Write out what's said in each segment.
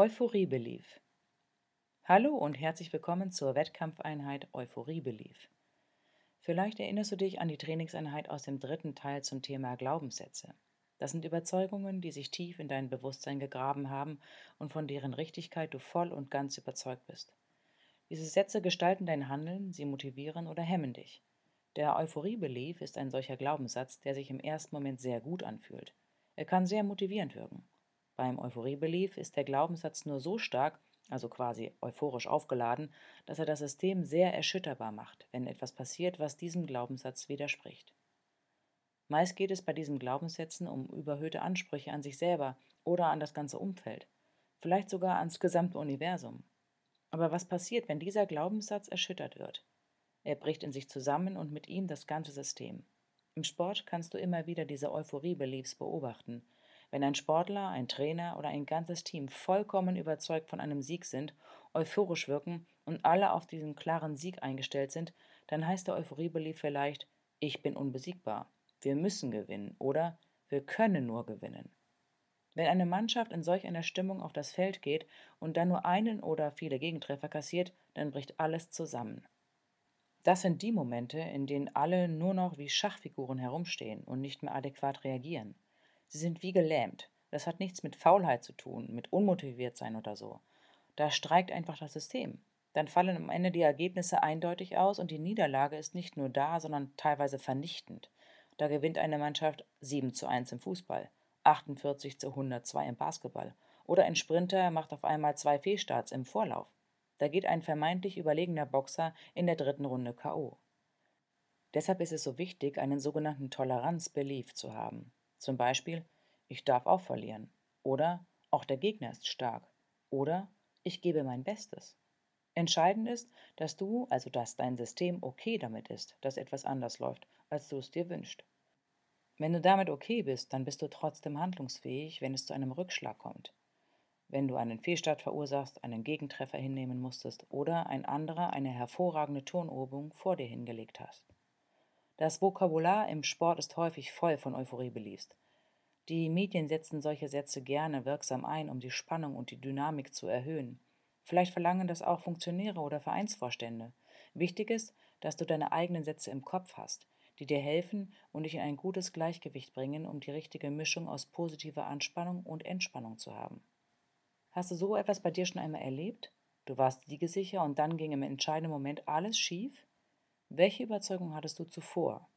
Euphorie Belief Hallo und herzlich willkommen zur Wettkampfeinheit Euphorie Belief. Vielleicht erinnerst du dich an die Trainingseinheit aus dem dritten Teil zum Thema Glaubenssätze. Das sind Überzeugungen, die sich tief in dein Bewusstsein gegraben haben und von deren Richtigkeit du voll und ganz überzeugt bist. Diese Sätze gestalten dein Handeln, sie motivieren oder hemmen dich. Der Euphorie-Belief ist ein solcher Glaubenssatz, der sich im ersten Moment sehr gut anfühlt. Er kann sehr motivierend wirken. Beim Euphorie-Belief ist der Glaubenssatz nur so stark, also quasi euphorisch aufgeladen, dass er das System sehr erschütterbar macht, wenn etwas passiert, was diesem Glaubenssatz widerspricht. Meist geht es bei diesen Glaubenssätzen um überhöhte Ansprüche an sich selber oder an das ganze Umfeld, vielleicht sogar ans gesamte Universum. Aber was passiert, wenn dieser Glaubenssatz erschüttert wird? Er bricht in sich zusammen und mit ihm das ganze System. Im Sport kannst du immer wieder diese Euphorie-Beliefs beobachten, wenn ein Sportler, ein Trainer oder ein ganzes Team vollkommen überzeugt von einem Sieg sind, euphorisch wirken und alle auf diesen klaren Sieg eingestellt sind, dann heißt der Euphoriebelief vielleicht, ich bin unbesiegbar, wir müssen gewinnen oder wir können nur gewinnen. Wenn eine Mannschaft in solch einer Stimmung auf das Feld geht und dann nur einen oder viele Gegentreffer kassiert, dann bricht alles zusammen. Das sind die Momente, in denen alle nur noch wie Schachfiguren herumstehen und nicht mehr adäquat reagieren. Sie sind wie gelähmt. Das hat nichts mit Faulheit zu tun, mit unmotiviert sein oder so. Da streikt einfach das System. Dann fallen am Ende die Ergebnisse eindeutig aus und die Niederlage ist nicht nur da, sondern teilweise vernichtend. Da gewinnt eine Mannschaft 7 zu 1 im Fußball, 48 zu 102 im Basketball oder ein Sprinter macht auf einmal zwei Fehlstarts im Vorlauf. Da geht ein vermeintlich überlegener Boxer in der dritten Runde K.O. Deshalb ist es so wichtig, einen sogenannten Toleranz-Belief zu haben. Zum Beispiel, ich darf auch verlieren. Oder auch der Gegner ist stark. Oder ich gebe mein Bestes. Entscheidend ist, dass du, also dass dein System okay damit ist, dass etwas anders läuft, als du es dir wünschst. Wenn du damit okay bist, dann bist du trotzdem handlungsfähig, wenn es zu einem Rückschlag kommt. Wenn du einen Fehlstart verursachst, einen Gegentreffer hinnehmen musstest oder ein anderer eine hervorragende Turnübung vor dir hingelegt hast. Das Vokabular im Sport ist häufig voll von Euphorie beliefst. Die Medien setzen solche Sätze gerne wirksam ein, um die Spannung und die Dynamik zu erhöhen. Vielleicht verlangen das auch Funktionäre oder Vereinsvorstände. Wichtig ist, dass du deine eigenen Sätze im Kopf hast, die dir helfen und dich in ein gutes Gleichgewicht bringen, um die richtige Mischung aus positiver Anspannung und Entspannung zu haben. Hast du so etwas bei dir schon einmal erlebt? Du warst siegesicher und dann ging im entscheidenden Moment alles schief? Welche Überzeugung hattest du zuvor?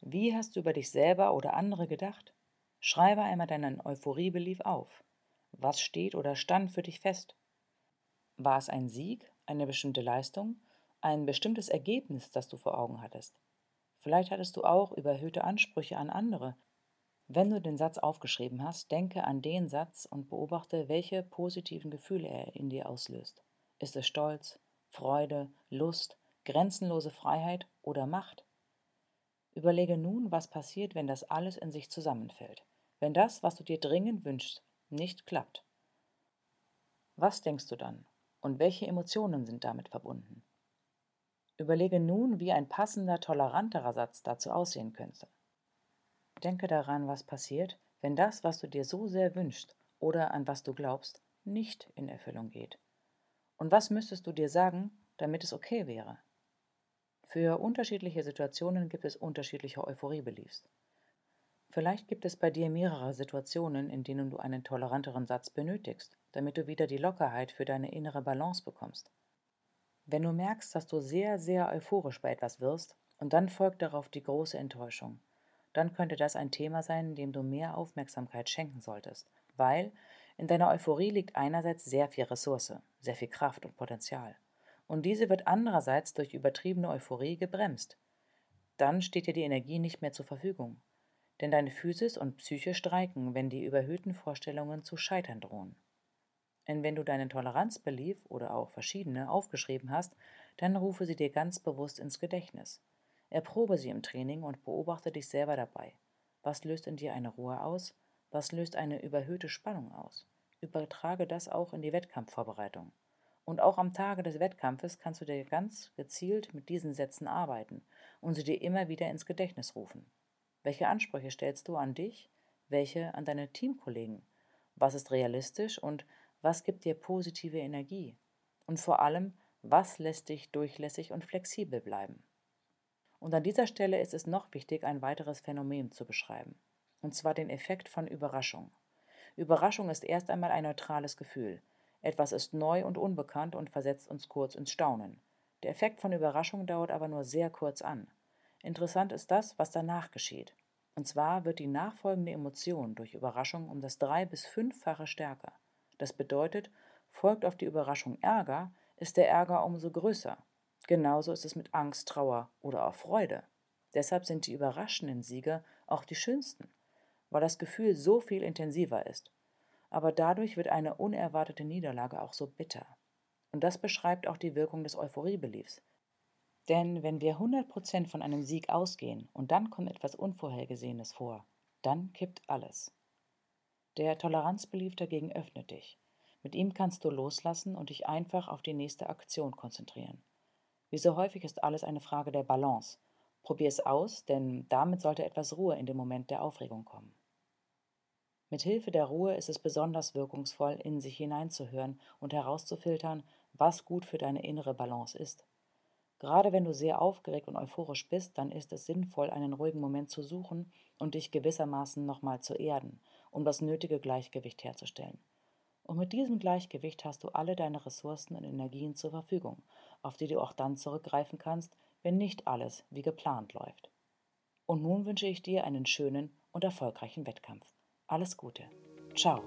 Wie hast du über dich selber oder andere gedacht? Schreibe einmal deinen Euphoriebelief auf. Was steht oder stand für dich fest? War es ein Sieg, eine bestimmte Leistung, ein bestimmtes Ergebnis, das du vor Augen hattest? Vielleicht hattest du auch überhöhte Ansprüche an andere. Wenn du den Satz aufgeschrieben hast, denke an den Satz und beobachte, welche positiven Gefühle er in dir auslöst. Ist es Stolz, Freude, Lust, grenzenlose Freiheit oder Macht? Überlege nun, was passiert, wenn das alles in sich zusammenfällt, wenn das, was du dir dringend wünschst, nicht klappt. Was denkst du dann und welche Emotionen sind damit verbunden? Überlege nun, wie ein passender, toleranterer Satz dazu aussehen könnte. Denke daran, was passiert, wenn das, was du dir so sehr wünschst oder an was du glaubst, nicht in Erfüllung geht. Und was müsstest du dir sagen, damit es okay wäre? Für unterschiedliche Situationen gibt es unterschiedliche Euphorie-Beliefs. Vielleicht gibt es bei dir mehrere Situationen, in denen du einen toleranteren Satz benötigst, damit du wieder die Lockerheit für deine innere Balance bekommst. Wenn du merkst, dass du sehr, sehr euphorisch bei etwas wirst und dann folgt darauf die große Enttäuschung, dann könnte das ein Thema sein, dem du mehr Aufmerksamkeit schenken solltest, weil in deiner Euphorie liegt einerseits sehr viel Ressource, sehr viel Kraft und Potenzial. Und diese wird andererseits durch übertriebene Euphorie gebremst. Dann steht dir die Energie nicht mehr zur Verfügung. Denn deine Physis und Psyche streiken, wenn die überhöhten Vorstellungen zu scheitern drohen. Denn wenn du deinen Toleranzbelief oder auch verschiedene aufgeschrieben hast, dann rufe sie dir ganz bewusst ins Gedächtnis. Erprobe sie im Training und beobachte dich selber dabei. Was löst in dir eine Ruhe aus? Was löst eine überhöhte Spannung aus? Übertrage das auch in die Wettkampfvorbereitung. Und auch am Tage des Wettkampfes kannst du dir ganz gezielt mit diesen Sätzen arbeiten und sie dir immer wieder ins Gedächtnis rufen. Welche Ansprüche stellst du an dich? Welche an deine Teamkollegen? Was ist realistisch und was gibt dir positive Energie? Und vor allem, was lässt dich durchlässig und flexibel bleiben? Und an dieser Stelle ist es noch wichtig, ein weiteres Phänomen zu beschreiben, und zwar den Effekt von Überraschung. Überraschung ist erst einmal ein neutrales Gefühl. Etwas ist neu und unbekannt und versetzt uns kurz ins Staunen. Der Effekt von Überraschung dauert aber nur sehr kurz an. Interessant ist das, was danach geschieht. Und zwar wird die nachfolgende Emotion durch Überraschung um das drei- bis fünffache stärker. Das bedeutet, folgt auf die Überraschung Ärger, ist der Ärger umso größer. Genauso ist es mit Angst, Trauer oder auch Freude. Deshalb sind die überraschenden Siege auch die schönsten weil das Gefühl so viel intensiver ist. Aber dadurch wird eine unerwartete Niederlage auch so bitter. Und das beschreibt auch die Wirkung des Euphoriebeliefs. Denn wenn wir 100% von einem Sieg ausgehen und dann kommt etwas Unvorhergesehenes vor, dann kippt alles. Der Toleranzbelief dagegen öffnet dich. Mit ihm kannst du loslassen und dich einfach auf die nächste Aktion konzentrieren. Wie so häufig ist alles eine Frage der Balance. Probier es aus, denn damit sollte etwas Ruhe in den Moment der Aufregung kommen. Mit Hilfe der Ruhe ist es besonders wirkungsvoll, in sich hineinzuhören und herauszufiltern, was gut für deine innere Balance ist. Gerade wenn du sehr aufgeregt und euphorisch bist, dann ist es sinnvoll, einen ruhigen Moment zu suchen und dich gewissermaßen nochmal zu erden, um das nötige Gleichgewicht herzustellen. Und mit diesem Gleichgewicht hast du alle deine Ressourcen und Energien zur Verfügung, auf die du auch dann zurückgreifen kannst, wenn nicht alles wie geplant läuft. Und nun wünsche ich dir einen schönen und erfolgreichen Wettkampf. Alles Gute. Ciao.